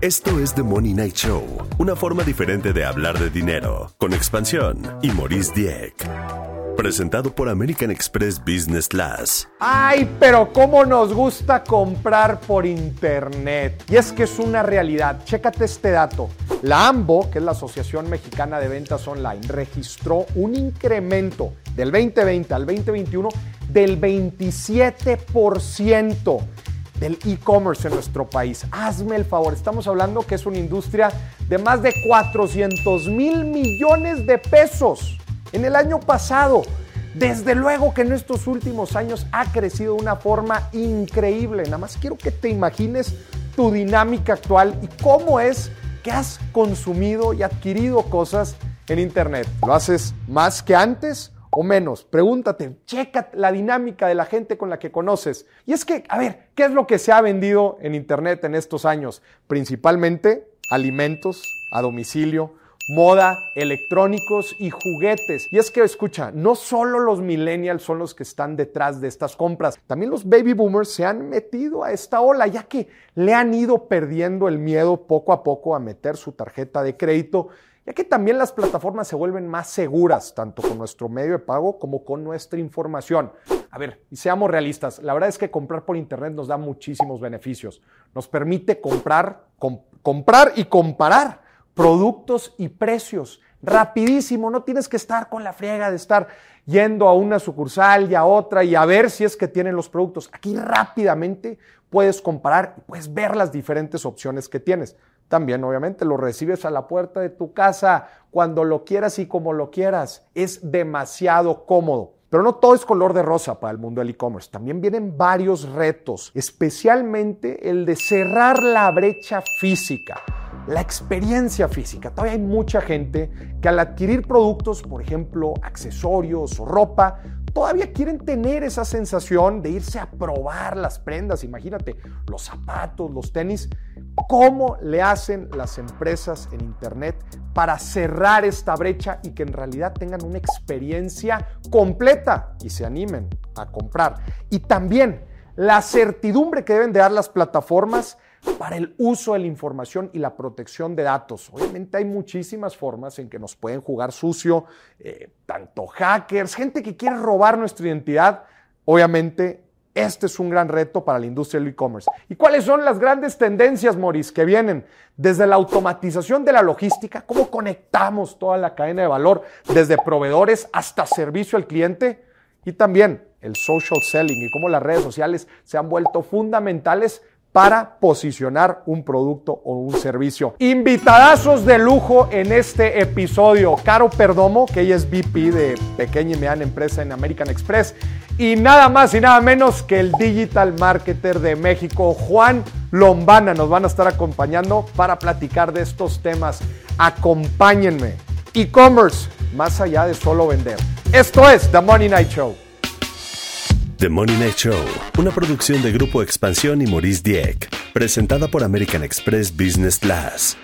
Esto es The Money Night Show, una forma diferente de hablar de dinero, con expansión y Maurice Dieck. Presentado por American Express Business Class. Ay, pero cómo nos gusta comprar por internet. Y es que es una realidad. Chécate este dato. La AMBO, que es la Asociación Mexicana de Ventas Online, registró un incremento del 2020 al 2021 del 27% del e-commerce en nuestro país. Hazme el favor, estamos hablando que es una industria de más de 400 mil millones de pesos en el año pasado. Desde luego que en estos últimos años ha crecido de una forma increíble. Nada más quiero que te imagines tu dinámica actual y cómo es que has consumido y adquirido cosas en Internet. ¿Lo haces más que antes? O menos. Pregúntate, checa la dinámica de la gente con la que conoces. Y es que, a ver, ¿qué es lo que se ha vendido en Internet en estos años? Principalmente alimentos a domicilio, moda, electrónicos y juguetes. Y es que, escucha, no solo los millennials son los que están detrás de estas compras, también los baby boomers se han metido a esta ola, ya que le han ido perdiendo el miedo poco a poco a meter su tarjeta de crédito ya que también las plataformas se vuelven más seguras, tanto con nuestro medio de pago como con nuestra información. A ver, y seamos realistas, la verdad es que comprar por Internet nos da muchísimos beneficios. Nos permite comprar, comprar y comparar productos y precios rapidísimo, no tienes que estar con la friega de estar yendo a una sucursal y a otra y a ver si es que tienen los productos. Aquí rápidamente puedes comparar y puedes ver las diferentes opciones que tienes. También, obviamente, lo recibes a la puerta de tu casa cuando lo quieras y como lo quieras. Es demasiado cómodo. Pero no todo es color de rosa para el mundo del e-commerce. También vienen varios retos, especialmente el de cerrar la brecha física, la experiencia física. Todavía hay mucha gente que al adquirir productos, por ejemplo, accesorios o ropa, todavía quieren tener esa sensación de irse a probar las prendas. Imagínate, los zapatos, los tenis. ¿Cómo le hacen las empresas en Internet para cerrar esta brecha y que en realidad tengan una experiencia completa y se animen a comprar? Y también la certidumbre que deben de dar las plataformas para el uso de la información y la protección de datos. Obviamente hay muchísimas formas en que nos pueden jugar sucio, eh, tanto hackers, gente que quiere robar nuestra identidad. Obviamente este es un gran reto para la industria del e-commerce. ¿Y cuáles son las grandes tendencias, Maurice, que vienen desde la automatización de la logística? ¿Cómo conectamos toda la cadena de valor, desde proveedores hasta servicio al cliente? Y también el social selling y cómo las redes sociales se han vuelto fundamentales para posicionar un producto o un servicio. Invitadazos de lujo en este episodio. Caro Perdomo, que ella es VP de pequeña y mediana empresa en American Express. Y nada más y nada menos que el digital marketer de México, Juan Lombana, nos van a estar acompañando para platicar de estos temas. Acompáñenme. E-commerce, más allá de solo vender. Esto es The Money Night Show. The Money Night Show, una producción de Grupo Expansión y Maurice Dieck, presentada por American Express Business Class.